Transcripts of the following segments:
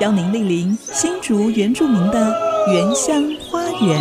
邀您莅临新竹原住民的原乡花园。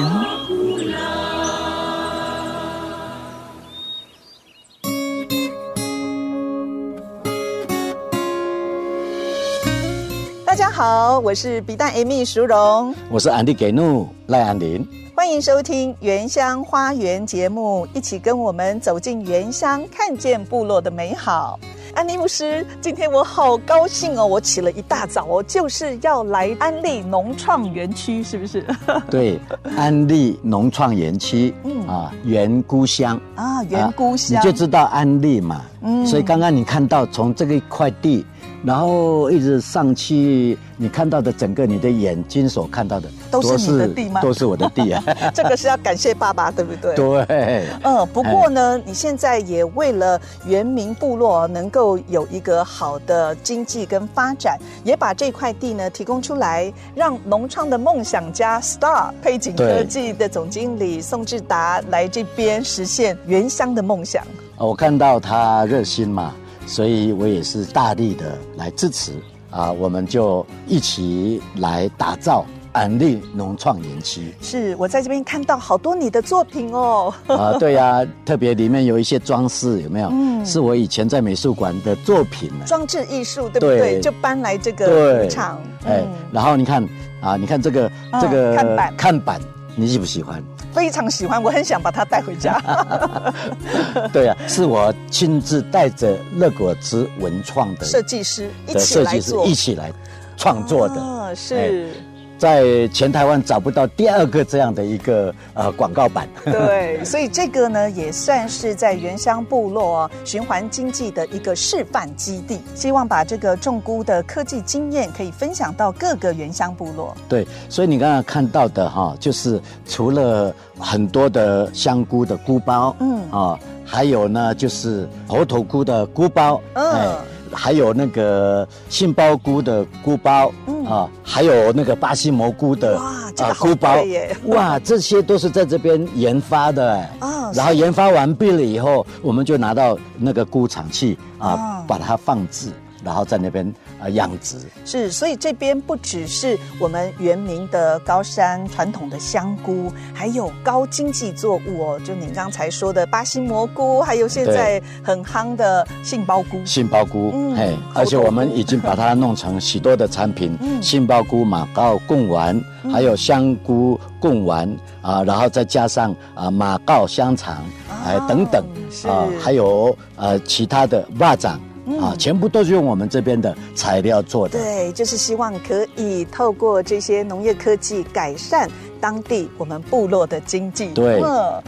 大家好，我是比旦 Amy 淑荣，我是安迪给怒赖安林。欢迎收听《原乡花园》节目，一起跟我们走进原乡，看见部落的美好。安妮牧师，今天我好高兴哦！我起了一大早哦，就是要来安利农创园区，是不是？对，安利农创园区，嗯啊，原故乡啊，原故乡，你就知道安利嘛。嗯，所以刚刚你看到从这个一块地。然后一直上去，你看到的整个你的眼睛所看到的都是你的地吗？都是我的地啊！这个是要感谢爸爸，对不对？对。嗯，不过呢，你现在也为了原民部落能够有一个好的经济跟发展，也把这块地呢提供出来，让农创的梦想家 Star 配景科技的总经理宋志达来这边实现原乡的梦想。我看到他热心嘛。所以我也是大力的来支持啊，我们就一起来打造安利农创园区。是我在这边看到好多你的作品哦。啊，对呀、啊，特别里面有一些装饰，有没有？嗯，是我以前在美术馆的作品呢。装置艺术，对不对？对就搬来这个对场。哎、嗯，然后你看啊，你看这个、嗯、这个看板，看板，你喜不喜欢？非常喜欢，我很想把它带回家。对啊，是我亲自带着乐果子文创的设计师一起来做，一起来创作的。啊，是。在全台湾找不到第二个这样的一个呃广告版，对，所以这个呢也算是在原乡部落循环经济的一个示范基地，希望把这个种菇的科技经验可以分享到各个原乡部落。对，所以你刚刚看到的哈，就是除了很多的香菇的菇包，嗯啊，还有呢就是猴头菇的菇包，嗯。还有那个杏鲍菇的菇包，嗯。啊，还有那个巴西蘑菇的啊，这个菇包，哇，这些都是在这边研发的哎，啊，然后研发完毕了以后，我们就拿到那个菇厂去啊，把它放置。然后在那边啊养殖。是，所以这边不只是我们原名的高山传统的香菇，还有高经济作物哦，就您刚才说的巴西蘑菇，还有现在很夯的杏鲍菇。杏鲍菇，嗯，嘿，而且我们已经把它弄成许多的产品，嗯，杏鲍菇、马告贡丸，还有香菇贡丸啊，然后再加上啊马告香肠，哎等等啊，还有呃其他的腊掌。啊，全部都是用我们这边的材料做的。对，就是希望可以透过这些农业科技改善当地我们部落的经济。对，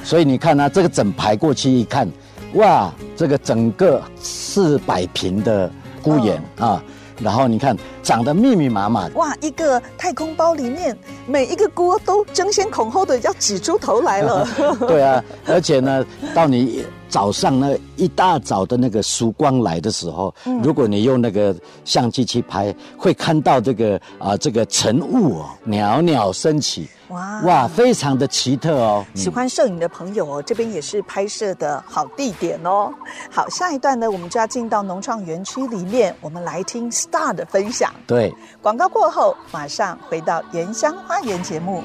所以你看呢、啊，这个整排过去一看，哇，这个整个四百平的菇园、哦、啊，然后你看长得密密麻麻。哇，一个太空包里面每一个锅都争先恐后的要挤出头来了。对啊，而且呢，到你。早上那一大早的那个曙光来的时候，嗯、如果你用那个相机去拍，会看到这个啊、呃，这个晨雾哦，袅袅升起，哇哇，非常的奇特哦。喜欢摄影的朋友哦，这边也是拍摄的好地点哦。好，下一段呢，我们就要进到农创园区里面，我们来听 Star 的分享。对，广告过后马上回到原乡花园节目。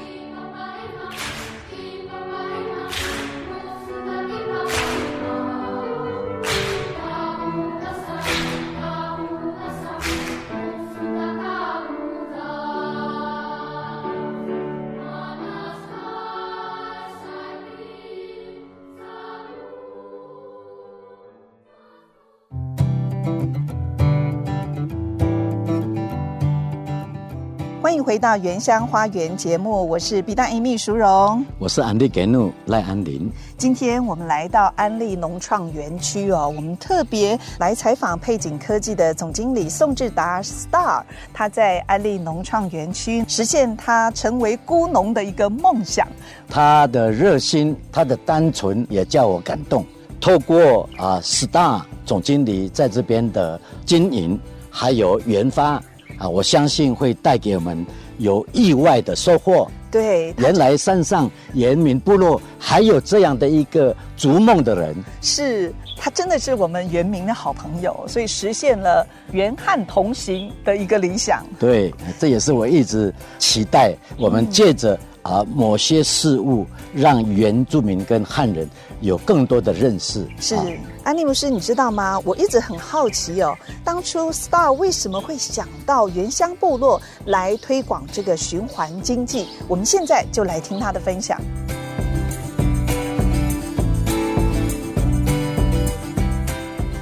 回到《原乡花园》节目，我是 B 站 Amy 淑荣，我是安利给努赖安林。今天我们来到安利农创园区哦，我们特别来采访配景科技的总经理宋志达 Star，他在安利农创园区实现他成为孤农的一个梦想。他的热心，他的单纯也叫我感动。透过啊 Star 总经理在这边的经营，还有研发。啊，我相信会带给我们有意外的收获。对，原来山上原民部落还有这样的一个逐梦的人，是他真的是我们原民的好朋友，所以实现了原汉同行的一个理想。对，这也是我一直期待我们借着啊某些事物，让原住民跟汉人有更多的认识。是。安利牧师，你知道吗？我一直很好奇哦，当初 Star 为什么会想到原乡部落来推广这个循环经济？我们现在就来听他的分享。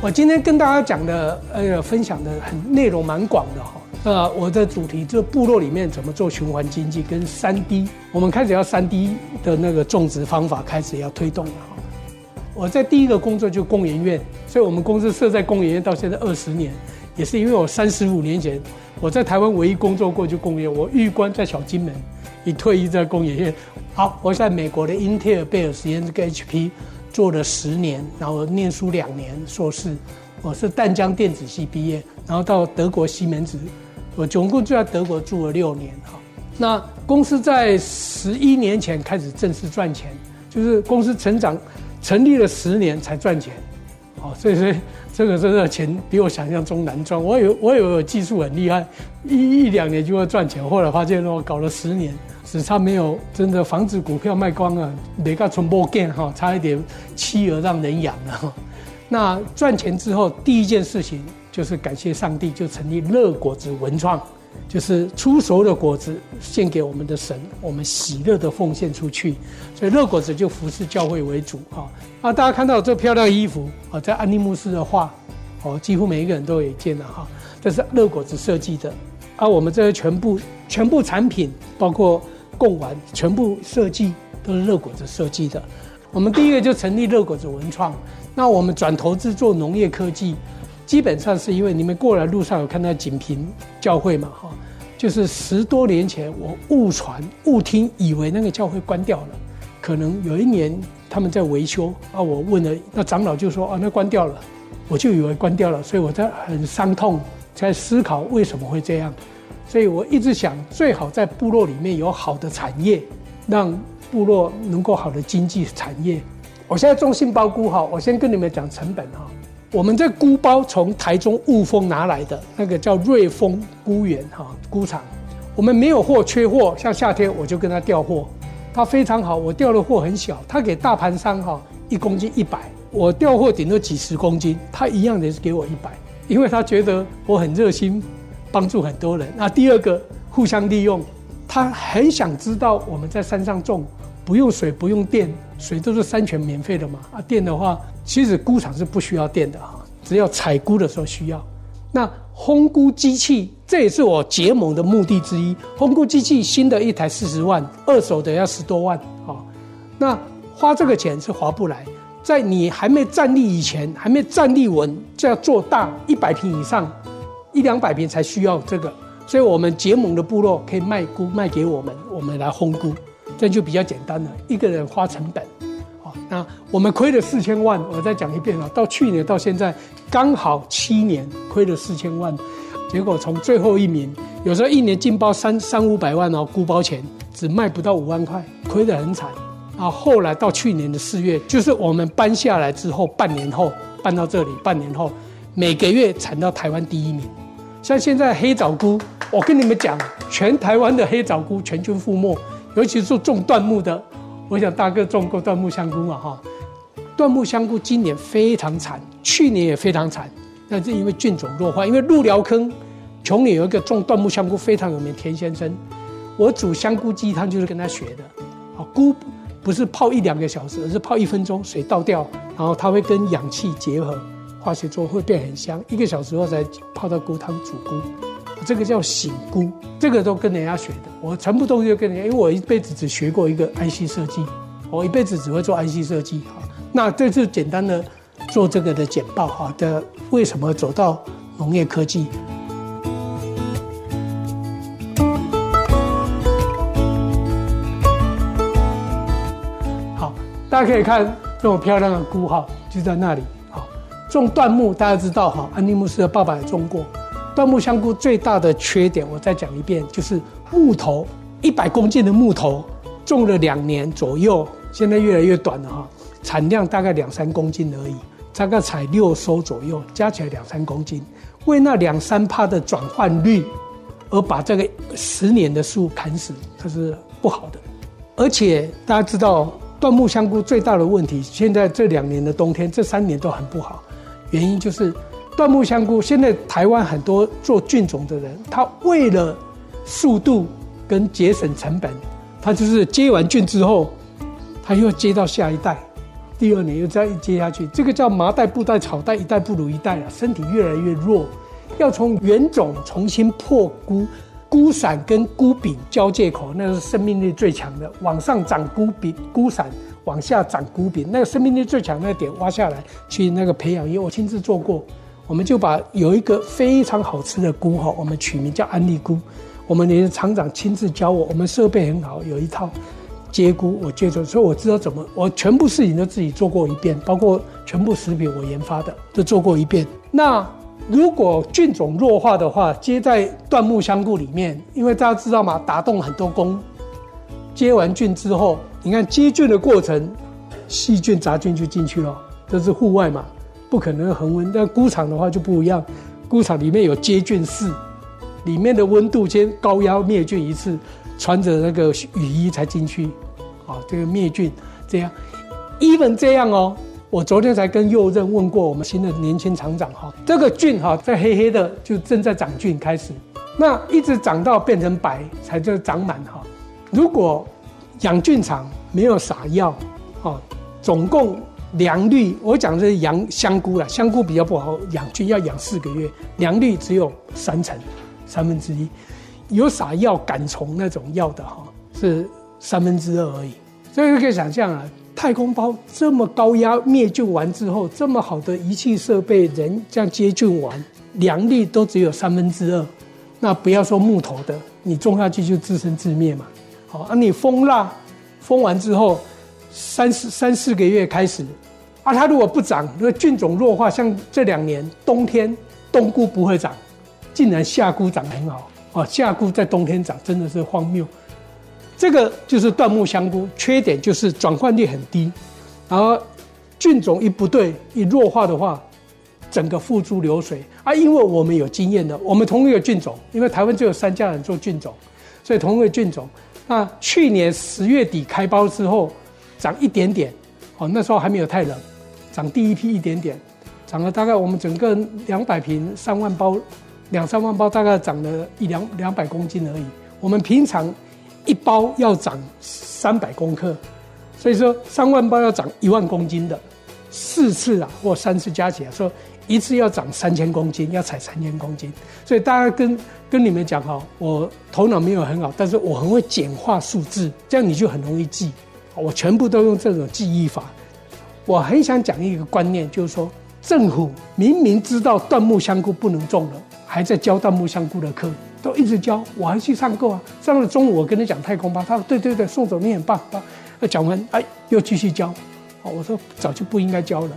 我今天跟大家讲的，呃，分享的很内容蛮广的哈。呃，我的主题就是部落里面怎么做循环经济，跟三 D，我们开始要三 D 的那个种植方法开始要推动了哈。我在第一个工作就工研院，所以我们公司设在工研院到现在二十年，也是因为我三十五年前我在台湾唯一工作过就工研，我预官在小金门，一退役在工研院。好，我在美国的英特尔贝尔实验室跟 HP 做了十年，然后念书两年硕士，我是淡江电子系毕业，然后到德国西门子，我总共就在德国住了六年哈。那公司在十一年前开始正式赚钱，就是公司成长。成立了十年才赚钱，哦，所以说这个真的钱比我想象中难赚。我以为我以为我技术很厉害，一一两年就会赚钱，后来发现我搞了十年，只差没有真的房子股票卖光了，每个从不见哈，差一点妻儿让人养了。那赚钱之后，第一件事情就是感谢上帝，就成立乐果子文创。就是出熟的果子献给我们的神，我们喜乐的奉献出去，所以乐果子就服侍教会为主哈。啊，大家看到这漂亮衣服啊，在安利牧师的画，哦，几乎每一个人都有一件的哈。这是乐果子设计的，啊，我们这些全部全部产品，包括贡丸，全部设计都是乐果子设计的。我们第一个就成立乐果子文创，那我们转投资做农业科技。基本上是因为你们过来路上有看到锦屏教会嘛，哈，就是十多年前我误传误听，以为那个教会关掉了，可能有一年他们在维修啊，我问了那长老就说啊，那关掉了，我就以为关掉了，所以我在很伤痛，在思考为什么会这样，所以我一直想最好在部落里面有好的产业，让部落能够好的经济产业。我现在种杏鲍菇哈，我先跟你们讲成本哈。我们这菇包从台中雾峰拿来的，那个叫瑞丰菇园哈菇厂，我们没有货，缺货，像夏天我就跟他调货，他非常好，我调的货很小，他给大盘商哈一公斤一百，我调货顶多几十公斤，他一样的是给我一百，因为他觉得我很热心，帮助很多人。那第二个互相利用，他很想知道我们在山上种。不用水，不用电，水都是山泉免费的嘛。啊，电的话，其实菇场是不需要电的哈，只要采菇的时候需要。那烘菇机器，这也是我结盟的目的之一。烘菇机器新的一台四十万，二手的要十多万。啊，那花这个钱是划不来。在你还没站立以前，还没站立稳，就要做大一百平以上，一两百平才需要这个。所以我们结盟的部落可以卖菇卖给我们，我们来烘菇。这就比较简单了，一个人花成本，好，那我们亏了四千万，我再讲一遍啊，到去年到现在刚好七年亏了四千万，结果从最后一名，有时候一年进包三三五百万哦，菇包钱只卖不到五万块，亏得很惨，啊，后来到去年的四月，就是我们搬下来之后半年后搬到这里，半年后每个月产到台湾第一名，像现在黑枣菇，我跟你们讲，全台湾的黑枣菇全军覆没。尤其是种椴木的，我想大哥种过椴木香菇嘛哈，椴木香菇今年非常惨，去年也非常惨，那是因为菌种弱化。因为鹿寮坑琼里有一个种椴木香菇非常有名田先生，我煮香菇鸡汤就是跟他学的。啊，菇不是泡一两个小时，而是泡一分钟，水倒掉，然后它会跟氧气结合，化学作用会变很香。一个小时后才泡到菇汤煮菇。这个叫醒菇，这个都跟人家学的。我全部东西都跟人家，因为我一辈子只学过一个 IC 设计，我一辈子只会做 IC 设计。哈，那这次简单的做这个的简报哈的，为什么走到农业科技？好，大家可以看这种漂亮的菇哈，就在那里。好，种椴木大家知道哈，安利牧师的爸爸也种过。椴木香菇最大的缺点，我再讲一遍，就是木头一百公斤的木头种了两年左右，现在越来越短了哈，产量大概两三公斤而已，大概采六收左右，加起来两三公斤，为那两三趴的转换率而把这个十年的树砍死，它是不好的。而且大家知道，椴木香菇最大的问题，现在这两年的冬天，这三年都很不好，原因就是。椴木香菇现在台湾很多做菌种的人，他为了速度跟节省成本，他就是接完菌之后，他又接到下一代，第二年又再接下去，这个叫麻袋、布袋、草袋，一代不如一代啊，身体越来越弱，要从原种重新破菇，菇伞跟菇柄交界口，那是生命力最强的，往上长菇柄、菇伞，往下长菇柄，那个生命力最强那个点挖下来去那个培养液，我亲自做过。我们就把有一个非常好吃的菇哈，我们取名叫安利菇。我们连厂长亲自教我，我们设备很好，有一套接菇，我接着，所以我知道怎么，我全部事情都自己做过一遍，包括全部食品我研发的都做过一遍。那如果菌种弱化的话，接在椴木香菇里面，因为大家知道嘛？打洞很多工，接完菌之后，你看接菌的过程，细菌杂菌就进去了，这是户外嘛。不可能恒温，但菇场的话就不一样。菇场里面有接菌室，里面的温度先高压灭菌一次，穿着那个雨衣才进去。啊，这个灭菌这样，even 这样哦。我昨天才跟右任问过我们新的年轻厂长哈，这个菌哈在黑黑的就正在长菌开始，那一直长到变成白才就长满哈。如果养菌场没有撒药，啊，总共。良率，我讲的是养香菇啦，香菇比较不好养菌，要养四个月，良率只有三成，三分之一，有撒药赶虫那种药的哈，是三分之二而已。所以可以想象啊，太空包这么高压灭菌完之后，这么好的仪器设备，人这样接菌完，良率都只有三分之二，那不要说木头的，你种下去就自生自灭嘛。好，啊，你封蜡封完之后。三四三四个月开始，啊，它如果不长，那个菌种弱化，像这两年冬天冬菇不会长，竟然夏菇长得很好啊！夏菇在冬天长真的是荒谬。这个就是椴木香菇，缺点就是转换率很低，然后菌种一不对一弱化的话，整个付诸流水啊！因为我们有经验的，我们同一个菌种，因为台湾只有三家人做菌种，所以同一个菌种，那去年十月底开包之后。长一点点，哦，那时候还没有太冷，长第一批一点点，长了大概我们整个两百坪三万包，两三万包大概长了一两两百公斤而已。我们平常一包要长三百公克，所以说三万包要长一万公斤的，四次啊或三次加起来说一次要长三千公斤，要采三千公斤。所以大家跟跟你们讲哈，我头脑没有很好，但是我很会简化数字，这样你就很容易记。我全部都用这种记忆法。我很想讲一个观念，就是说，政府明明知道椴木香菇不能种了，还在教椴木香菇的课，都一直教，我还去上课啊。上了中午，我跟你讲太空包，他说对对对，宋总你很棒啊。讲完，哎，又继续教。我说早就不应该教了，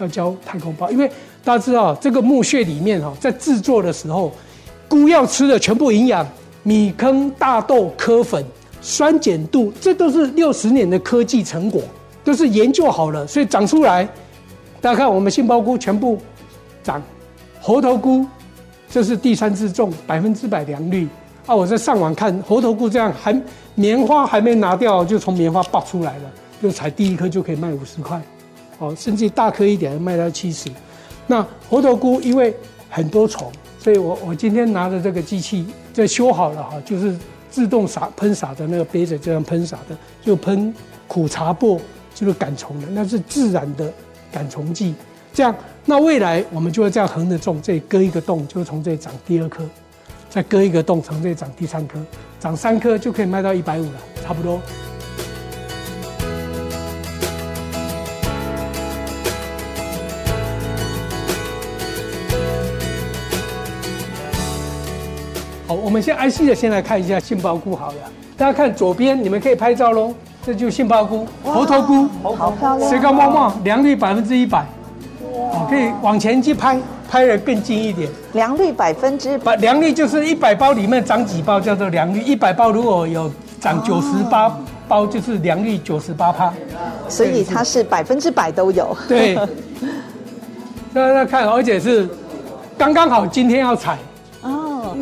要教太空包，因为大家知道这个木屑里面哈，在制作的时候，菇要吃的全部营养，米糠、大豆、柯粉。酸碱度，这都是六十年的科技成果，都是研究好了，所以长出来。大家看，我们杏鲍菇全部长，猴头菇，这是第三次种，百分之百良率。啊，我在上网看猴头菇这样，还棉花还没拿掉，就从棉花爆出来了，就采第一颗就可以卖五十块，哦，甚至大颗一点卖到七十。那猴头菇因为很多虫，所以我我今天拿着这个机器，这修好了哈，就是。自动洒喷洒的那个杯子，这样喷洒的，就喷苦茶粕，就是赶虫的，那是自然的赶虫剂。这样，那未来我们就会这样横着种，这里割一个洞，就从这里长第二颗，再割一个洞，从这里长第三颗，长三颗就可以卖到一百五了，差不多。好，我们先挨细的先来看一下杏鲍菇好了。大家看左边，你们可以拍照喽。这就杏鲍菇，猴头菇，好漂亮，水高茂茂，良率百分之一百。哦，可以往前去拍，拍的更近一点。良率百分之百，良率就是一百包里面长几包叫做良率，一百包如果有长九十八包，就是良率九十八趴。所以它是百分之百都有。对。大家看，而且是刚刚好今天要采。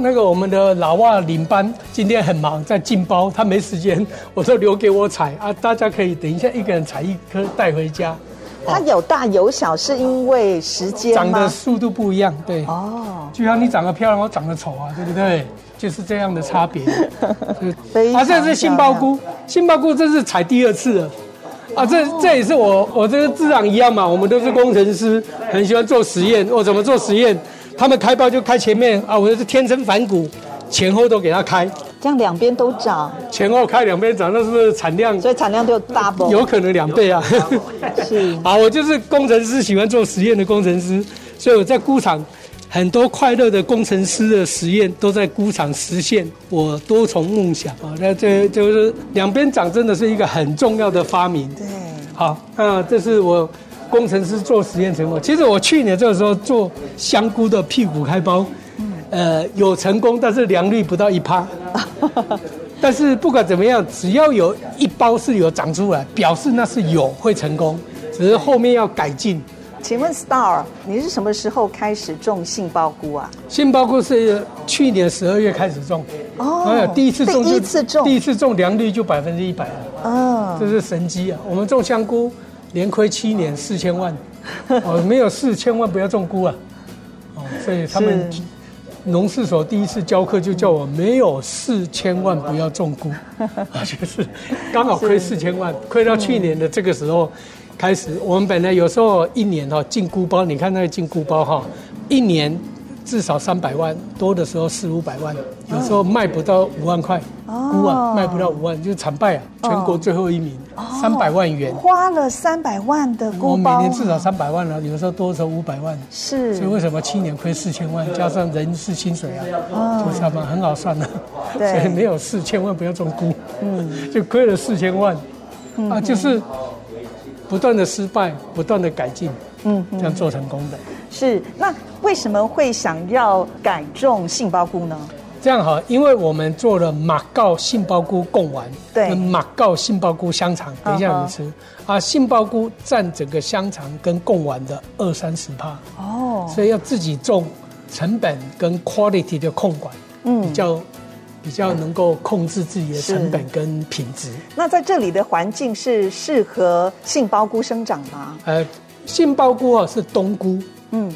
那个我们的老外领班今天很忙，在进包，他没时间，我说留给我采啊，大家可以等一下一个人采一颗带回家。它有大有小，是因为时间长的速度不一样，对。哦。就像你长得漂亮，我长得丑啊，对不对？就是这样的差别。啊，这是杏鲍菇，杏鲍菇这是采第二次了。啊，这这也是我我这个自然一样嘛，我们都是工程师，很喜欢做实验。我怎么做实验？他们开包就开前面啊，我就是天生反骨，前后都给他开，这样两边都长，前后开两边长，那是不是产量？所以产量就 double，有可能两倍啊。是啊，我就是工程师，喜欢做实验的工程师，所以我在菇场很多快乐的工程师的实验都在菇场实现我多重梦想啊。那这就是两边长，真的是一个很重要的发明。对，好，那这是我。工程师做实验成果，其实我去年这个时候做香菇的屁股开包，呃，有成功，但是良率不到一趴。但是不管怎么样，只要有一包是有长出来，表示那是有会成功，只是后面要改进。请问 Star，你是什么时候开始种杏鲍菇啊？杏鲍菇是去年十二月开始种，哦，第一次种，第一次种，第一次种良率就百分之一百了，哦，这是神机啊！我们种香菇。连亏七年四千万，哦，没有四千万不要种菇啊，哦，所以他们农事所第一次教课就叫我没有四千万不要种菇，啊，就是刚好亏四千万，亏到去年的这个时候开始，我们本来有时候一年哈进菇包，你看那个进菇包哈，一年。至少三百万，多的时候四五百万，有时候卖不到五万块，估啊卖不到五万，就是惨败啊，全国最后一名，三百万元，花了三百万的菇包，我每年至少三百万了，有时候多的时候五百万，是，所以为什么七年亏四千万，加上人事薪水啊，就差不多很好算的，所以没有四千万不要种菇，嗯，就亏了四千万，啊，就是不断的失败，不断的改进，嗯，这样做成功的。是，那为什么会想要改种杏鲍菇呢？这样好，因为我们做了马告杏鲍菇贡丸，对，马告杏鲍菇香肠，等一下你吃。Uh huh. 啊，杏鲍菇占整个香肠跟贡丸的二三十帕，哦，oh. 所以要自己种，成本跟 quality 的控管，嗯，比较比较能够控制自己的成本跟品质。那在这里的环境是适合杏鲍菇生长吗？呃，杏鲍菇啊是冬菇。嗯，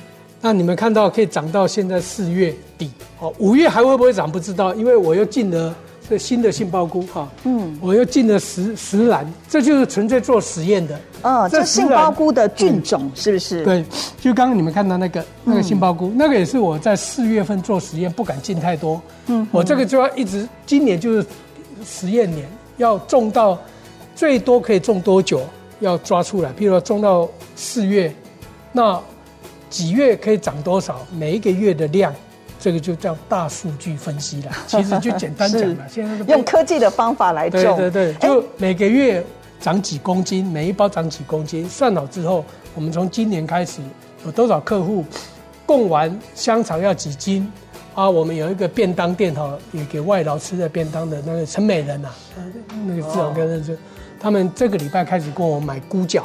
那你们看到可以长到现在四月底，哦，五月还会不会长不知道，因为我又进了这新的杏鲍菇哈，嗯，我又进了石石兰，这就是纯粹做实验的，嗯，这杏鲍菇的菌种是不是？对，就刚刚你们看到那个那个杏鲍菇，那个也是我在四月份做实验，不敢进太多，嗯，我这个就要一直，今年就是实验年，要种到最多可以种多久，要抓出来，譬如说种到四月，那。几月可以涨多少？每一个月的量，这个就叫大数据分析了。其实就简单讲了，现在用科技的方法来做。对对对，就每个月涨几公斤，每一包涨几公斤，算好之后，我们从今年开始有多少客户供完香肠要几斤啊？我们有一个便当店哈，也给外劳吃的便当的那个陈美人呐，那个自然跟认识，他们这个礼拜开始跟我买菇饺，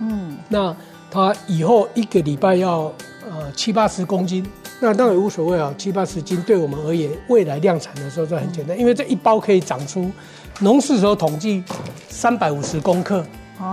嗯，那。他以后一个礼拜要呃七八十公斤，那当然无所谓啊，七八十斤对我们而言，未来量产的时候就很简单，因为这一包可以长出，农事时候统计三百五十公克，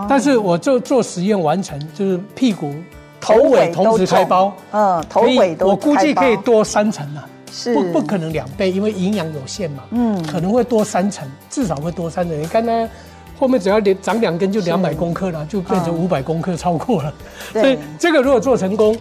但是我就做实验完成，就是屁股头尾同时开包，嗯，头尾都，我估计可以多三成啊，是。不不可能两倍，因为营养有限嘛，嗯，可能会多三成，至少会多三成，你看呢？后面只要连长两根就两百公克了，就变成五百公克，超过了。嗯、所以这个如果做成功，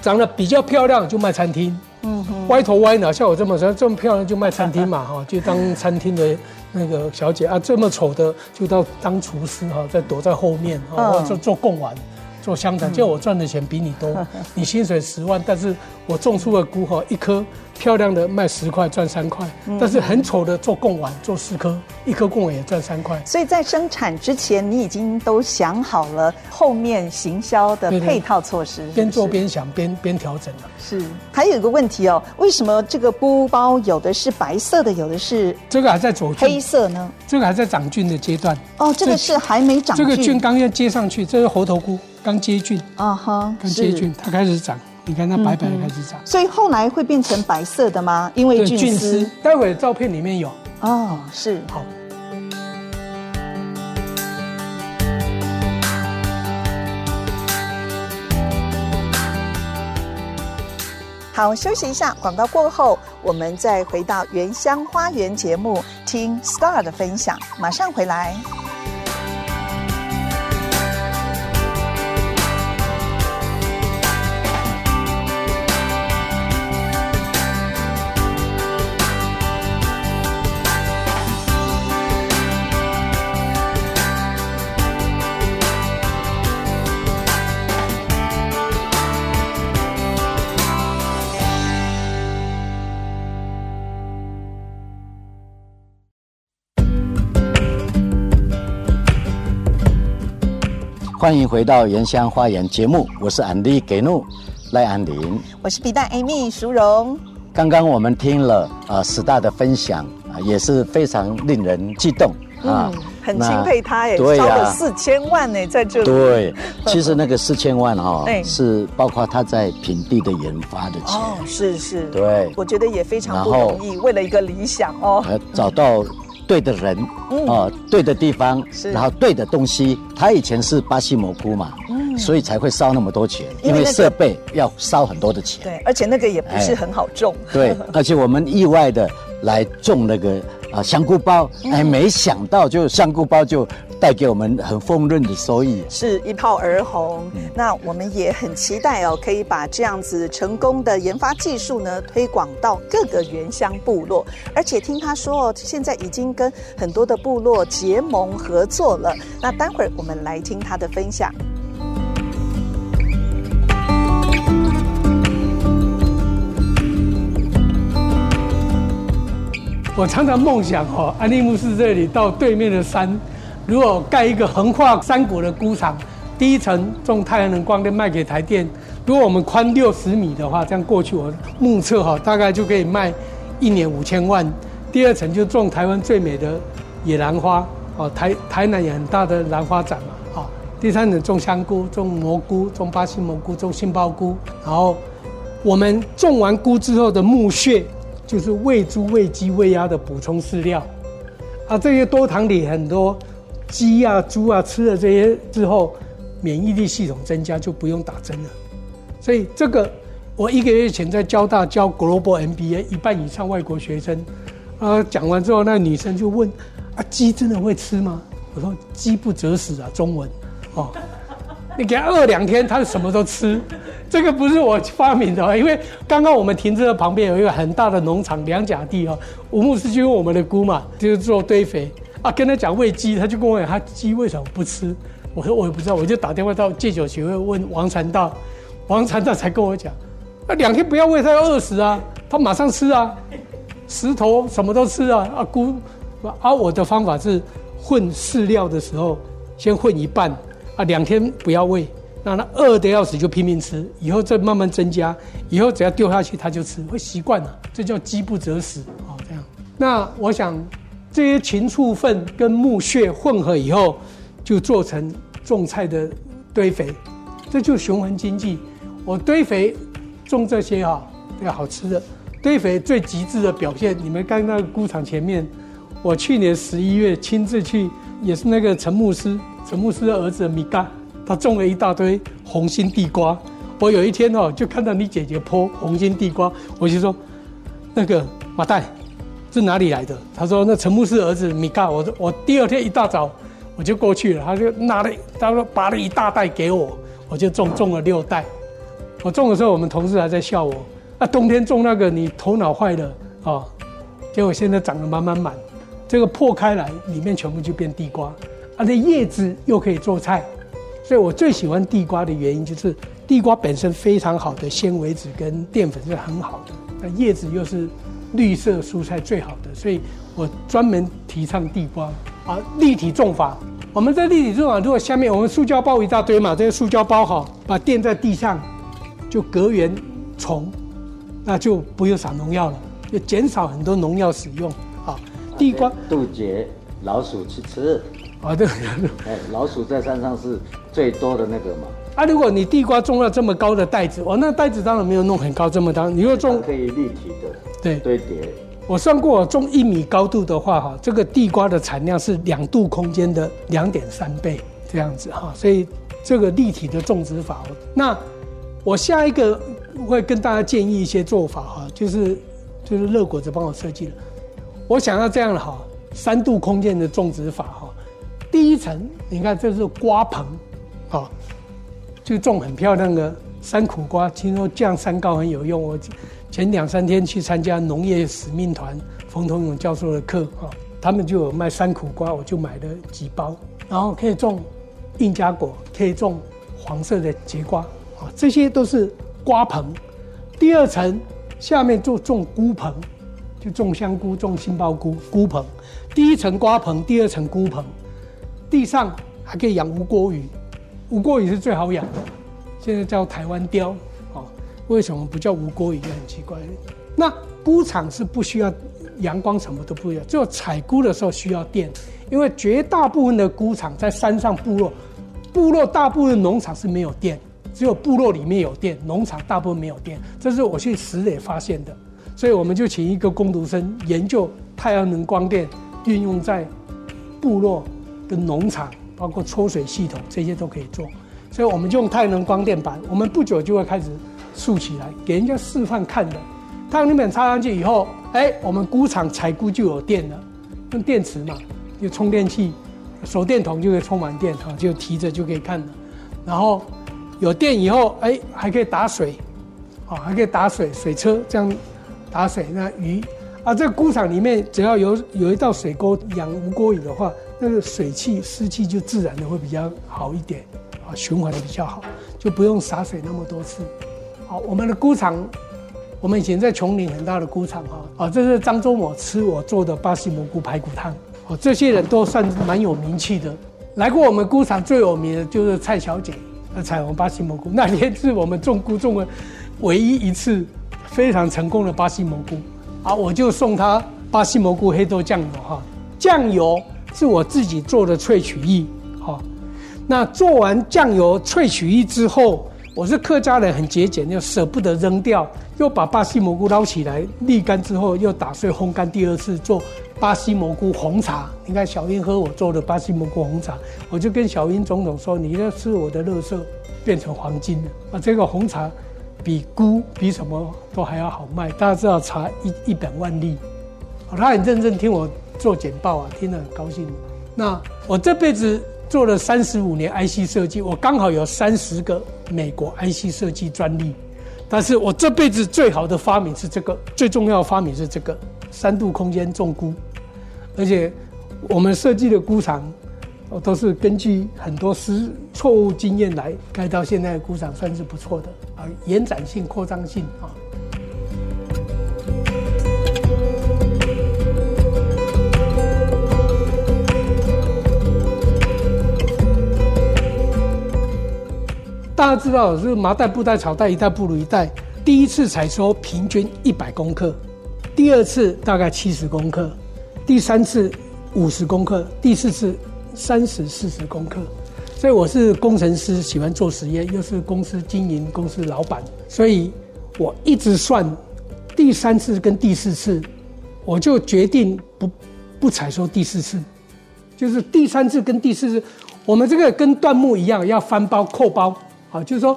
长得比较漂亮就卖餐厅，嗯哼，歪头歪脑，像我这么说这么漂亮就卖餐厅嘛 哈，就当餐厅的那个小姐。啊，这么丑的就到当厨师哈，再躲在后面啊，做做贡丸。做香肠，就我赚的钱比你多，你薪水十万，但是我种出的菇哈，一颗漂亮的卖十块赚三块，但是很丑的做贡丸做四颗，一颗贡丸也赚三块。所以在生产之前，你已经都想好了后面行销的配套措施，边做边想边边调整了。是，还有一个问题哦，为什么这个菇包有的是白色的，有的是这个还在走黑色呢？这个还在长菌的阶段。哦，这个是还没长菌，这个菌刚要接上去，这是猴头菇。刚接菌啊哈，刚接菌，它开始长，你看它白白的开始长，所以后来会变成白色的吗？因为菌丝。待会照片里面有哦，是好。好，休息一下，广告过后，我们再回到原乡花园节目，听 Star 的分享，马上回来。欢迎回到《原乡花园》节目，我是安迪给怒赖安林，我是皮蛋 Amy 淑荣。刚刚我们听了呃史大的分享啊，也是非常令人激动啊，嗯、很钦佩他哎，烧了四千万呢，在这里。对，其实那个四千万哈、哦，是包括他在平地的研发的钱。哦，是是。对，我觉得也非常不容易，为了一个理想哦，找到。对的人，嗯、哦，对的地方，然后对的东西。他以前是巴西蘑菇嘛，嗯，所以才会烧那么多钱，因为，设备要烧很多的钱。对，而且那个也不是很好种。哎、对，而且我们意外的来种那个。啊，香菇包，哎，没想到就香菇包就带给我们很丰润的收益，是一炮而红。嗯、那我们也很期待哦，可以把这样子成功的研发技术呢推广到各个原乡部落。而且听他说哦，现在已经跟很多的部落结盟合作了。那待会儿我们来听他的分享。我常常梦想哦，安利牧师这里到对面的山，如果盖一个横跨山谷的菇场，第一层种太阳能光电卖给台电，如果我们宽六十米的话，这样过去我目测哈，大概就可以卖一年五千万。第二层就种台湾最美的野兰花，哦，台台南也很大的兰花展嘛，啊，第三层种香菇、种蘑菇、种巴西蘑菇、种杏鲍菇，然后我们种完菇之后的木屑。就是喂猪、喂鸡、喂鸭的补充饲料，啊，这些多糖体很多，鸡啊、猪啊吃了这些之后，免疫力系统增加，就不用打针了。所以这个，我一个月前在交大教 Global MBA，一半以上外国学生，啊，讲完之后，那女生就问：啊，鸡真的会吃吗？我说：鸡不择食啊，中文，哦，你给它饿两天，它什么都吃。这个不是我发明的，因为刚刚我们停车旁边有一个很大的农场两甲地哈，吴牧师就问我们的菇嘛，就是做堆肥啊，跟他讲喂鸡，他就跟我讲他鸡为什么不吃？我说我也不知道，我就打电话到戒酒协会问王传道，王传道才跟我讲，那两天不要喂他要饿死啊，他马上吃啊，石头什么都吃啊啊菇，啊我的方法是混饲料的时候先混一半啊，两天不要喂。那他饿得要死就拼命吃，以后再慢慢增加，以后只要丢下去他就吃，会习惯了，这叫饥不择食啊，这样。那我想这些禽畜粪跟木屑混合以后，就做成种菜的堆肥，这就是循环经济。我堆肥种这些哈，要好吃的堆肥最极致的表现，你们刚那个菇场前面，我去年十一月亲自去，也是那个陈牧师，陈牧师的儿子米嘎。他种了一大堆红心地瓜，我有一天哦，就看到你姐姐剖红心地瓜，我就说，那个马代，是哪里来的？他说那陈牧师儿子米嘎，我我第二天一大早我就过去了，他就拿了，他说拔了一大袋给我，我就种种了六袋。我种的时候，我们同事还在笑我，啊，冬天种那个你头脑坏了。啊、哦，结果现在长得满满满，这个破开来里面全部就变地瓜，啊，这叶子又可以做菜，所以我最喜欢地瓜的原因就是地瓜本身非常好的纤维质跟淀粉是很好的，那叶子又是绿色蔬菜最好的，所以我专门提倡地瓜啊，立体种法。我们在立体种法，如果下面我们塑胶包一大堆嘛，这个塑胶包好，把垫在地上，就隔远虫，那就不用撒农药了，就减少很多农药使用啊。地瓜杜绝老鼠去吃啊，对，哎，老鼠在山上是最多的那个嘛。啊，如果你地瓜种了这么高的袋子，哦，那袋子当然没有弄很高这么高，你又种可以立体的，对，堆叠。我算过，我种一米高度的话，哈，这个地瓜的产量是两度空间的两点三倍这样子哈，所以这个立体的种植法，那我下一个会跟大家建议一些做法哈，就是就是乐果子帮我设计的，我想要这样的哈，三度空间的种植法哈，第一层你看这是瓜棚，啊，就种很漂亮的山苦瓜，听说降三高很有用，我。前两三天去参加农业使命团冯同勇教授的课啊，他们就有卖山苦瓜，我就买了几包，然后可以种印加果，可以种黄色的节瓜啊，这些都是瓜棚。第二层下面就种菇棚，就种香菇、种杏鲍菇，菇棚。第一层瓜棚，第二层菇棚，地上还可以养吴郭鱼，吴郭鱼是最好养的，现在叫台湾鯛。为什么不叫无锅鱼？很奇怪。那菇场是不需要阳光，什么都不要，只有采菇的时候需要电。因为绝大部分的菇场在山上部落，部落大部分农场是没有电，只有部落里面有电，农场大部分没有电。这是我去石磊发现的，所以我们就请一个工读生研究太阳能光电运用在部落的农场，包括抽水系统这些都可以做。所以我们就用太阳能光电板，我们不久就会开始。竖起来给人家示范看的，太阳能板插上去以后，哎，我们菇场采菇就有电了，用电池嘛，就充电器，手电筒就可以充满电哈，就提着就可以看了。然后有电以后，哎，还可以打水，啊，还可以打水，水车这样打水。那鱼啊，这个菇场里面只要有有一道水沟养无锅鱼的话，那个水汽湿气就自然的会比较好一点，啊，循环的比较好，就不用洒水那么多次。我们的菇场，我们以前在琼林很大的菇场哈，啊，这是张忠谋吃我做的巴西蘑菇排骨汤，哦，这些人都算蛮有名气的。来过我们菇场最有名的就是蔡小姐，呃，彩虹巴西蘑菇，那天是我们种菇种了唯一一次非常成功的巴西蘑菇，啊，我就送她巴西蘑菇黑豆酱油哈，酱油是我自己做的萃取液，哈，那做完酱油萃取液之后。我是客家人，很节俭，又舍不得扔掉，又把巴西蘑菇捞起来沥干之后，又打碎烘干，第二次做巴西蘑菇红茶。你看小英喝我做的巴西蘑菇红茶，我就跟小英总统说：“你要吃我的垃圾变成黄金了啊！这个红茶比菇比什么都还要好卖。大家知道茶一一本万利，他很认真听我做简报啊，听得很高兴。那我这辈子。做了三十五年 IC 设计，我刚好有三十个美国 IC 设计专利。但是我这辈子最好的发明是这个，最重要发明是这个三度空间重估。而且我们设计的菇场，都是根据很多失错误经验来盖到现在的菇场，算是不错的啊，延展性、扩张性啊。大家知道，是麻袋、布袋、草袋，一袋不如一袋。第一次采收平均一百公克，第二次大概七十公克，第三次五十公克，第四次三十、四十公克。所以我是工程师，喜欢做实验，又是公司经营公司老板，所以我一直算第三次跟第四次，我就决定不不采收第四次，就是第三次跟第四次，我们这个跟椴木一样，要翻包扣包。啊，就是说，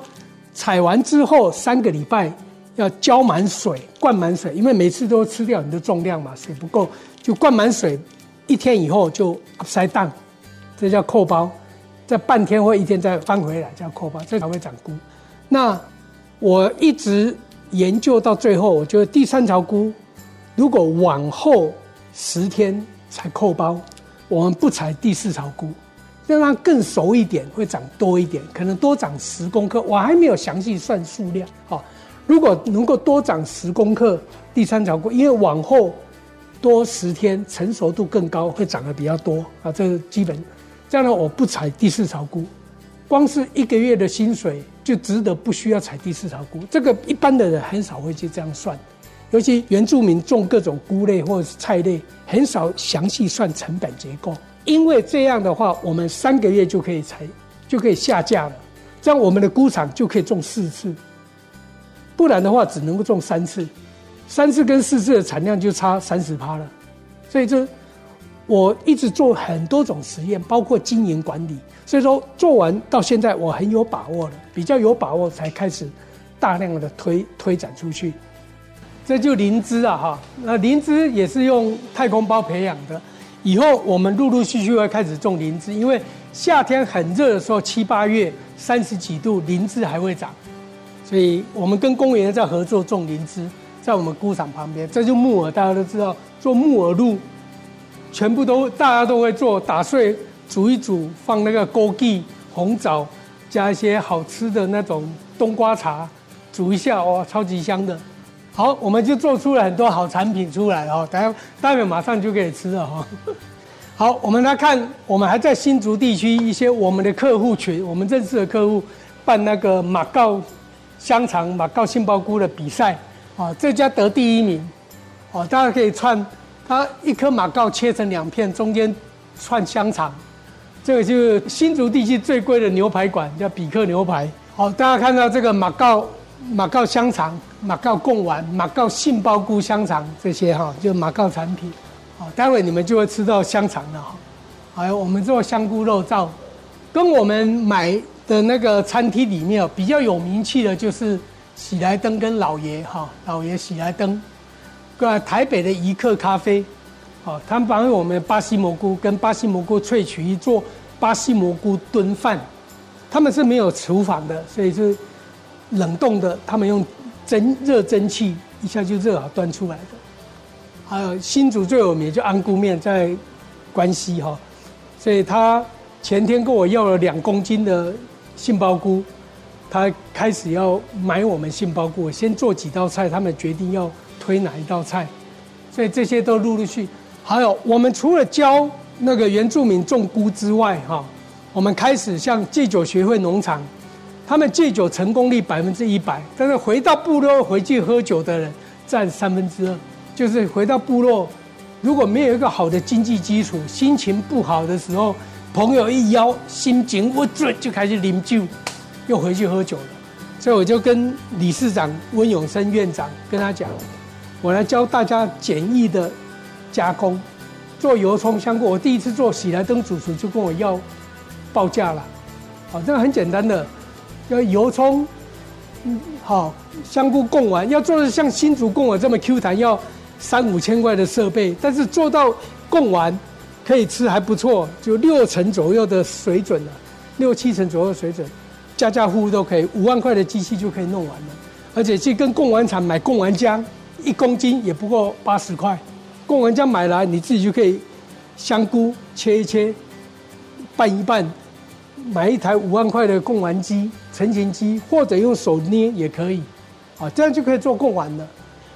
采完之后三个礼拜要浇满水，灌满水，因为每次都吃掉你的重量嘛，水不够就灌满水。一天以后就 upside down，这叫扣包。这半天或一天再翻回来叫扣包，这才会长菇。那我一直研究到最后，我觉得第三潮菇如果往后十天才扣包，我们不采第四潮菇，让它更熟一点，会长多一点，可能多长十公克。我还没有详细算数量。好，如果能够多长十公克，第三潮菇，因为往后多十天，成熟度更高，会长得比较多啊。这是基本。这样呢，我不采第四潮菇，光是一个月的薪水就值得不需要采第四潮菇。这个一般的人很少会去这样算，尤其原住民种各种菇类或者是菜类，很少详细算成本结构。因为这样的话，我们三个月就可以采，就可以下架了。这样我们的菇场就可以种四次，不然的话只能够种三次，三次跟四次的产量就差三十趴了。所以这。我一直做很多种实验，包括经营管理，所以说做完到现在我很有把握了，比较有把握才开始大量的推推展出去。这就灵芝啊哈，那灵芝也是用太空包培养的，以后我们陆陆续续会开始种灵芝，因为夏天很热的时候，七八月三十几度，灵芝还会长，所以我们跟公园在合作种灵芝，在我们菇场旁边，这就木耳，大家都知道做木耳露。全部都大家都会做，打碎煮一煮，放那个枸杞、红枣，加一些好吃的那种冬瓜茶，煮一下哇，超级香的。好，我们就做出了很多好产品出来哦，等下待会马上就可以吃了哈。好，我们来看，我们还在新竹地区一些我们的客户群，我们认识的客户办那个马告香肠、马告杏鲍菇的比赛啊，这家得第一名哦，大家可以串。它一颗马告切成两片，中间串香肠，这个就是新竹地区最贵的牛排馆，叫比克牛排。好，大家看到这个马告马告香肠、马告贡丸、马告杏鲍菇香肠这些哈，就马告产品。好，待会你们就会吃到香肠了哈。还有我们做香菇肉燥，跟我们买的那个餐厅里面比较有名气的就是喜来登跟老爷哈，老爷喜来登。个台北的一客咖啡，哦，他们把我们巴西蘑菇跟巴西蘑菇萃取做巴西蘑菇炖饭，他们是没有厨房的，所以是冷冻的，他们用蒸热蒸汽一下就热好端出来的。还有新竹最有名就安菇面在关西哈，所以他前天跟我要了两公斤的杏鲍菇，他开始要买我们杏鲍菇，先做几道菜，他们决定要。推哪一道菜，所以这些都陆陆续。还有，我们除了教那个原住民种菇之外，哈，我们开始像戒酒学会农场，他们戒酒成功率百分之一百，但是回到部落回去喝酒的人占三分之二。就是回到部落，如果没有一个好的经济基础，心情不好的时候，朋友一邀，心情不准就开始饮酒，又回去喝酒了。所以我就跟理事长温永生院长跟他讲。我来教大家简易的加工，做油葱香菇。我第一次做喜来登主厨就跟我要报价了，好，这个很简单的，要油葱，嗯，好，香菇贡丸，要做的像新竹贡丸这么 Q 弹，要三五千块的设备，但是做到贡丸可以吃还不错，就六成左右的水准了，六七成左右的水准，家家户户都可以，五万块的机器就可以弄完了，而且去跟贡丸厂买贡丸浆。一公斤也不过八十块，贡丸浆买来你自己就可以，香菇切一切，拌一拌，买一台五万块的贡丸机、成型机，或者用手捏也可以，啊，这样就可以做贡丸了。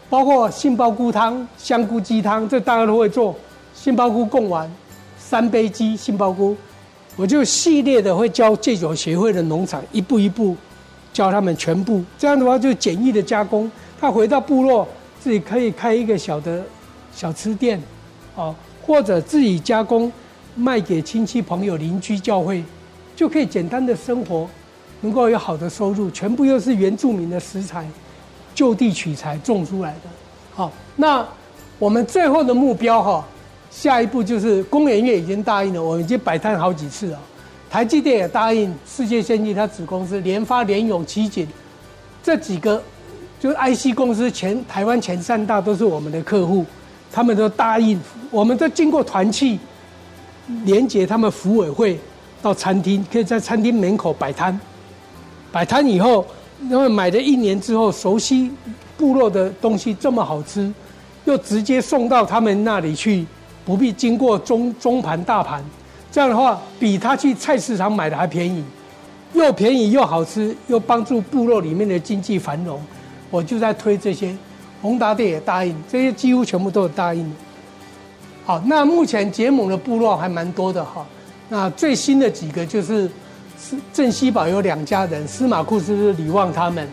包括杏鲍菇汤、香菇鸡汤，这大家都会做。杏鲍菇贡丸、三杯鸡、杏鲍菇，我就系列的会教戒酒协会的农场一步一步教他们全部，这样的话就简易的加工，他回到部落。自己可以开一个小的小吃店，啊，或者自己加工卖给亲戚朋友、邻居、教会，就可以简单的生活，能够有好的收入，全部又是原住民的食材，就地取材种出来的。好，那我们最后的目标哈，下一步就是工研院已经答应了，我们已经摆摊好几次了，台积电也答应，世界先进它子公司联发、联咏、奇景这几个。就是 IC 公司前台湾前三大都是我们的客户，他们都答应，我们都经过团契，连接他们福委会到餐厅，可以在餐厅门口摆摊，摆摊以后然后买了一年之后，熟悉部落的东西这么好吃，又直接送到他们那里去，不必经过中中盘大盘，这样的话比他去菜市场买的还便宜，又便宜又好吃，又帮助部落里面的经济繁荣。我就在推这些，宏达店也答应，这些几乎全部都有答应。好，那目前结盟的部落还蛮多的哈。那最新的几个就是，是镇西堡有两家人，司马库斯是李旺他们，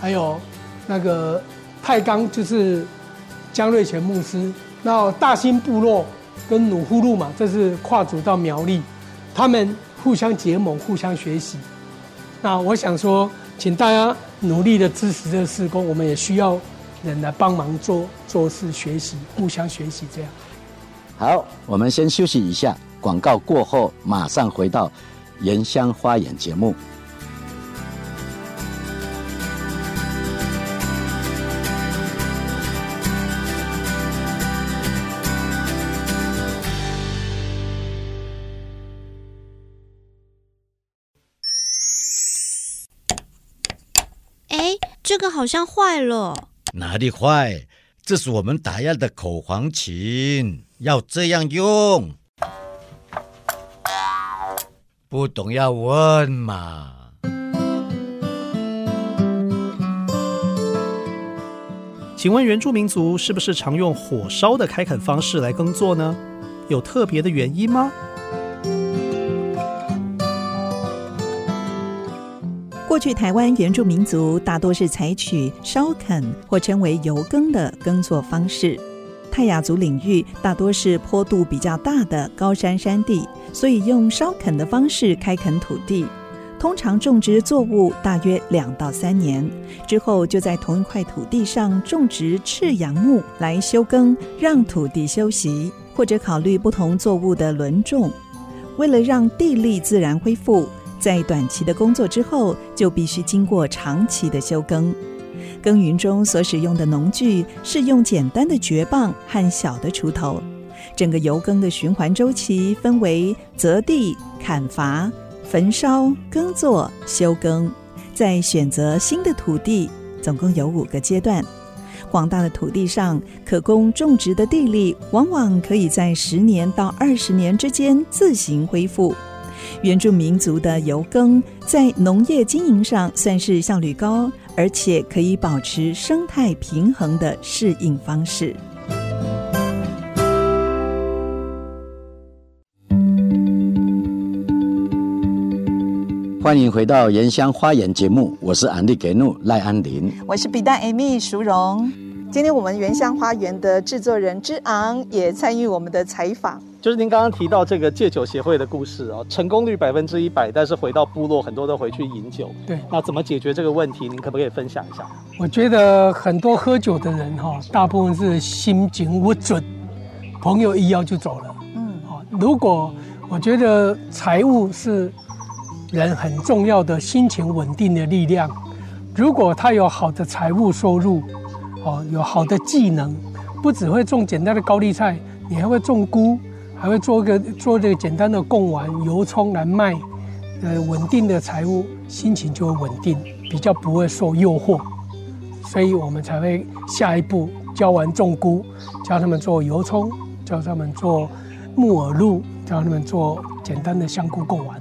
还有那个太刚就是江瑞泉牧师。那大新部落跟努呼噜嘛，这是跨族到苗栗，他们互相结盟，互相学习。那我想说，请大家。努力的支持这个事工，我们也需要人来帮忙做做事、学习，互相学习这样。好，我们先休息一下，广告过后马上回到《原乡花园》节目。这个好像坏了，哪里坏？这是我们打样的口簧琴，要这样用。不懂要问嘛。请问原住民族是不是常用火烧的开垦方式来耕作呢？有特别的原因吗？过去台湾原住民族大多是采取烧垦或称为油耕的耕作方式。泰雅族领域大多是坡度比较大的高山山地，所以用烧垦的方式开垦土地。通常种植作物大约两到三年之后，就在同一块土地上种植赤杨木来休耕，让土地休息，或者考虑不同作物的轮种。为了让地力自然恢复。在短期的工作之后，就必须经过长期的休耕。耕耘中所使用的农具是用简单的掘棒和小的锄头。整个油耕的循环周期分为择地、砍伐、焚烧、耕作、休耕，再选择新的土地，总共有五个阶段。广大的土地上可供种植的地力，往往可以在十年到二十年之间自行恢复。原住民族的油耕在农业经营上算是效率高，而且可以保持生态平衡的适应方式。欢迎回到《原乡花园》节目，我是安利给怒赖安林，我是比丹 Amy 淑荣。今天我们《原乡花园》的制作人之昂也参与我们的采访。就是您刚刚提到这个戒酒协会的故事哦，成功率百分之一百，但是回到部落很多都回去饮酒。对，那怎么解决这个问题？您可不可以分享一下？我觉得很多喝酒的人哈，大部分是心情不准，朋友一邀就走了。嗯，好，如果我觉得财务是人很重要的心情稳定的力量，如果他有好的财务收入，哦，有好的技能，不只会种简单的高丽菜，你还会种菇。还会做个做这个简单的贡丸、油葱来卖，呃，稳定的财务，心情就会稳定，比较不会受诱惑，所以我们才会下一步教完种菇，教他们做油葱，教他们做木耳露，教他们做简单的香菇贡丸，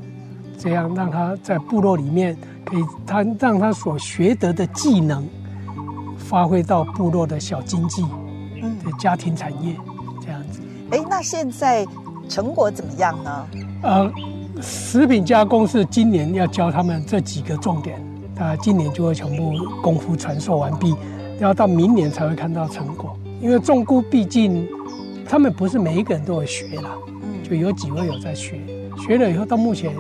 这样让他在部落里面可以他让他所学得的技能发挥到部落的小经济，嗯，的家庭产业。哎，那现在成果怎么样呢？呃，食品加工是今年要教他们这几个重点，啊，今年就会全部功夫传授完毕，要到明年才会看到成果。因为种菇毕竟他们不是每一个人都有学啦，嗯，就有几位有在学，学了以后到目前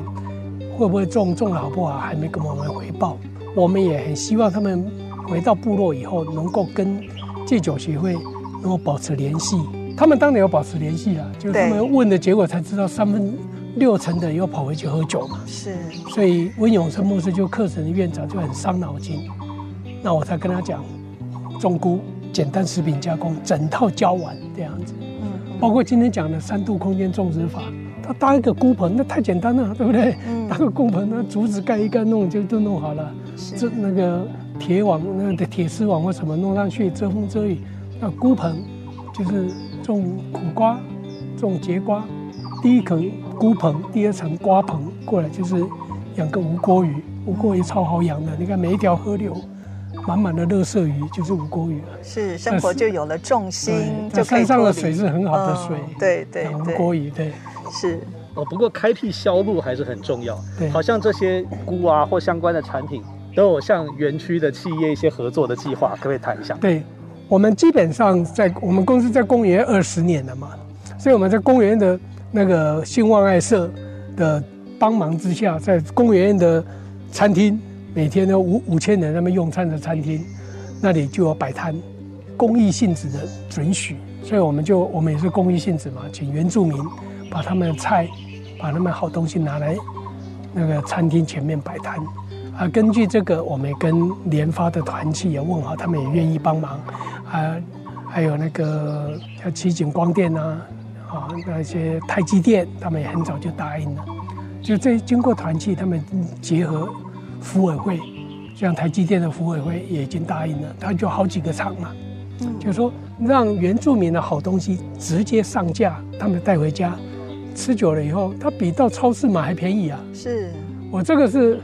会不会种，种的好不好还没跟我们回报。我们也很希望他们回到部落以后能够跟戒酒协会能够保持联系。他们当然有保持联系了，就是他们问的结果才知道，三分六成的又跑回去喝酒嘛。是，所以温永生牧师就课程的院长就很伤脑筋，那我才跟他讲，种菇、简单食品加工，整套教完这样子。嗯，包括今天讲的三度空间种植法，他搭一个菇棚，那太简单了，对不对？嗯搭个菇棚，那竹子盖一盖，弄就都弄好了。这那个铁网，那个铁丝网或什么弄上去遮风遮雨。那菇棚就是种苦瓜，种节瓜。第一层菇棚，第二层瓜棚，过来就是养个无锅鱼。无锅鱼超好养的，你看每一条河流。满满的乐色鱼就是无锅鱼了，是生活就有了重心，就山上的水是很好的水，嗯、对对对，无锅鱼对，是哦。不过开辟销路还是很重要，对，好像这些菇啊或相关的产品都有向园区的企业一些合作的计划，可不可以谈一下？对，我们基本上在我们公司在公园二十年了嘛，所以我们在公园的那个兴旺爱社的帮忙之下，在公园的餐厅。每天都五五千人那边用餐的餐厅，那里就有摆摊，公益性质的准许，所以我们就我们也是公益性质嘛，请原住民把他们的菜，把他们好东西拿来那个餐厅前面摆摊，啊，根据这个，我们跟联发的团契也问好，他们也愿意帮忙，啊，还有那个像奇景光电啊，啊，那些台积电，他们也很早就答应了，就这经过团契，他们结合。服委会，像台积电的服委会也已经答应了，他就好几个厂嘛，嗯，就是说让原住民的好东西直接上架，他们带回家吃久了以后，它比到超市买还便宜啊。是，我这个是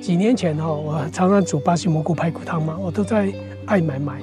几年前哈，我常常煮巴西蘑菇排骨汤嘛，我都在爱买买，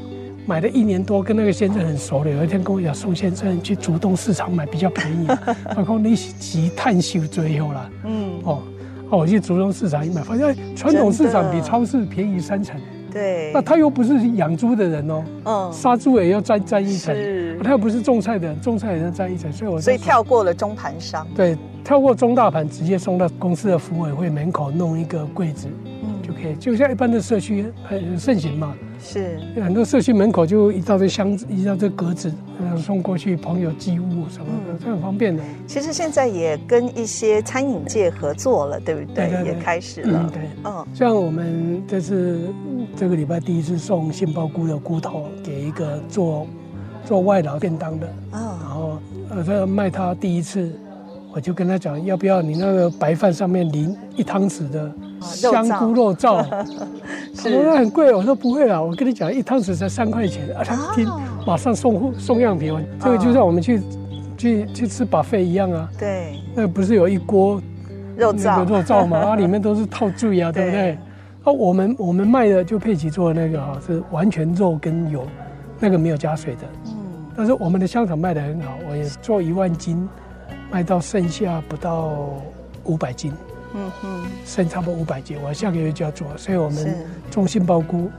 买了一年多，跟那个先生很熟了。有一天跟我讲，宋先生去竹东市场买比较便宜，我讲你是探秀最后了，嗯，哦。哦，我去竹东市场一买，发现传统市场比超市便宜三成。对，那他又不是养猪的人哦，嗯，杀猪也要占占一层，他又不是种菜的人，种菜也要占一层，所以我所以跳过了中盘商，对，跳过中大盘，直接送到公司的服委会门口弄一个柜子，嗯，就可以，就像一般的社区很盛行嘛。是，很多社区门口就一大堆箱子，一大堆格子，嗯，送过去朋友寄物什么的，这、嗯、很方便的。其实现在也跟一些餐饮界合作了，对不对？对，对，对，也开始了。嗯，对，嗯，像我们这次这个礼拜第一次送杏鲍菇的菇头给一个做做外劳便当的，嗯，然后呃，这卖他第一次。我就跟他讲，要不要你那个白饭上面淋一汤匙的香菇肉燥？他说那很贵，我说不会啦，我跟你讲，一汤匙才三块钱。啊，他听，马上送送样品。这个就像我们去去去吃 buffet 一样啊。对。那不是有一锅肉燥肉燥吗？啊，里面都是套住呀，对不对？啊，我们我们卖的就佩奇做的那个哈，是完全肉跟油，那个没有加水的。嗯。但是我们的香肠卖的很好，我也做一万斤。卖到剩下不到五百斤，嗯嗯，剩差不多五百斤，我下个月就要做，所以我们种杏鲍菇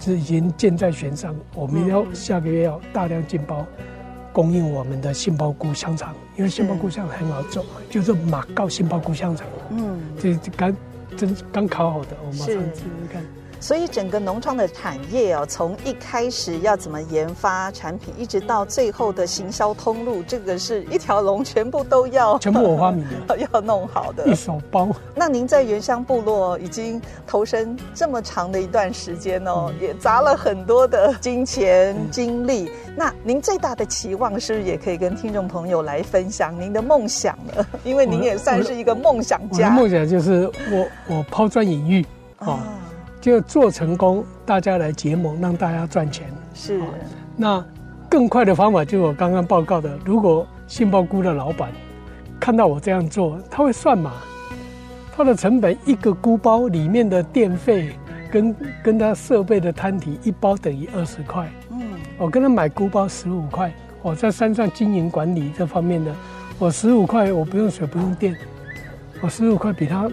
是已经箭在弦上，我们要下个月要大量进包，供应我们的杏鲍菇香肠，因为杏鲍菇香肠很好做，就是马告杏鲍菇香肠，嗯，这刚真刚烤好的，我马上吃吃看。所以整个农创的产业哦，从一开始要怎么研发产品，一直到最后的行销通路，这个是一条龙，全部都要 全部我发明的，要弄好的一手包。那您在原乡部落已经投身这么长的一段时间哦，嗯、也砸了很多的金钱、嗯、精力。那您最大的期望是不是也可以跟听众朋友来分享您的梦想呢？因为您也算是一个梦想家。我的梦想就是我我抛砖引玉哦。啊就做成功，大家来结盟，让大家赚钱。是，那更快的方法就是我刚刚报告的，如果杏鲍菇的老板看到我这样做，他会算嘛？他的成本一个菇包里面的电费跟跟他设备的摊体一包等于二十块。嗯，我跟他买菇包十五块，我在山上经营管理这方面的，我十五块我不用水不用电，我十五块比他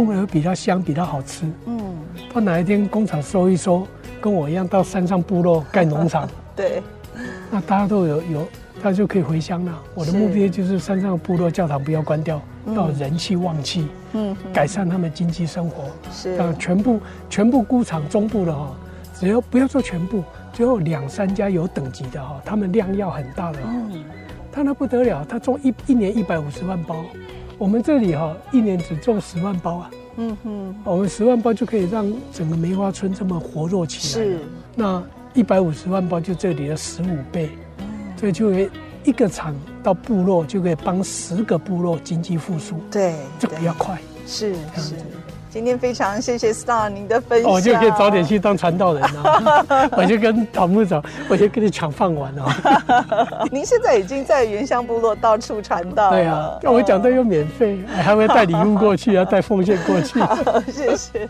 种的比较香比较好吃。嗯。他哪一天工厂收一收，跟我一样到山上部落盖农场，对，那大家都有有，他就可以回乡了。我的目的就是山上的部落教堂不要关掉，要人气旺气，嗯，改善他们经济生活。是，全部全部菇场中部的哈，只要不要做全部，只有两三家有等级的哈，他们量要很大的，嗯，他那不得了，他种一一年一百五十万包，我们这里哈一年只种十万包啊。嗯哼，我们十万包就可以让整个梅花村这么活络起来。是，那一百五十万包就这里的十五倍，嗯，所以就会一个厂到部落就可以帮十个部落经济复苏，对，这比较快。是是。今天非常谢谢 Star 您的分享，我就可以早点去当传道人了。我就跟桃木长，我就跟你抢饭碗了。您现在已经在原乡部落到处传道，对啊，那我讲的又免费，还会带礼物过去，要带奉献过去。好，谢谢。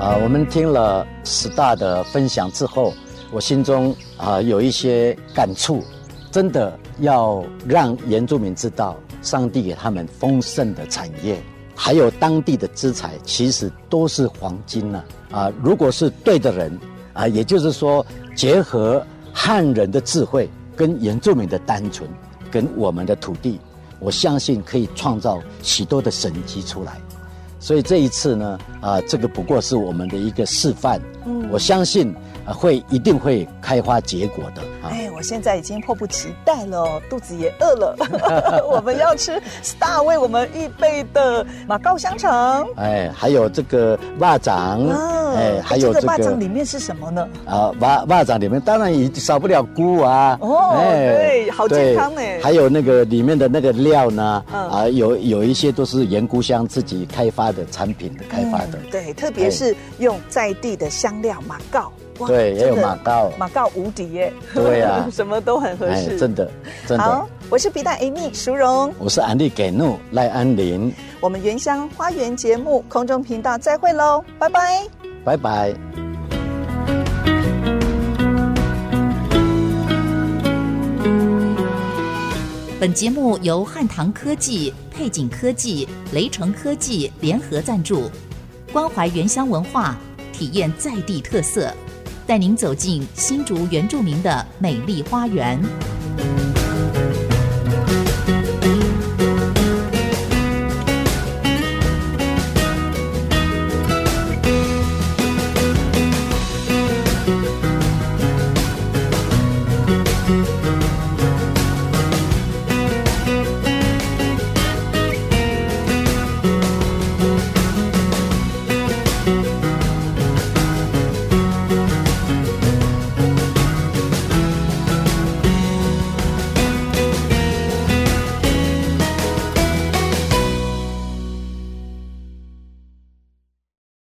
啊，我们听了 Star 的分享之后，我心中啊有一些感触，真的。要让原住民知道，上帝给他们丰盛的产业，还有当地的资产，其实都是黄金呐！啊，如果是对的人，啊，也就是说，结合汉人的智慧跟原住民的单纯，跟我们的土地，我相信可以创造许多的神迹出来。所以这一次呢，啊，这个不过是我们的一个示范。嗯，我相信。会一定会开花结果的。哎，我现在已经迫不及待了，肚子也饿了。我们要吃 Star 为我们预备的马告香肠。哎，还有这个蚂蚱。嗯，哎，还有这个蚂蚱里面是什么呢？啊，蚂蚂蚱里面当然也少不了菇啊。哦，对，好健康哎。还有那个里面的那个料呢？啊，有有一些都是盐菇香自己开发的产品的开发的。对，特别是用在地的香料马告。对，也有马告，马告无敌耶！对呀，什么都很合适，真的，真的。好，我是皮蛋 Amy 淑荣，我是安利给怒赖安林。我们原乡花园节目空中频道再会喽，拜拜，拜拜。本节目由汉唐科技、配景科技、雷城科技联合赞助，关怀原乡文化，体验在地特色。带您走进新竹原住民的美丽花园。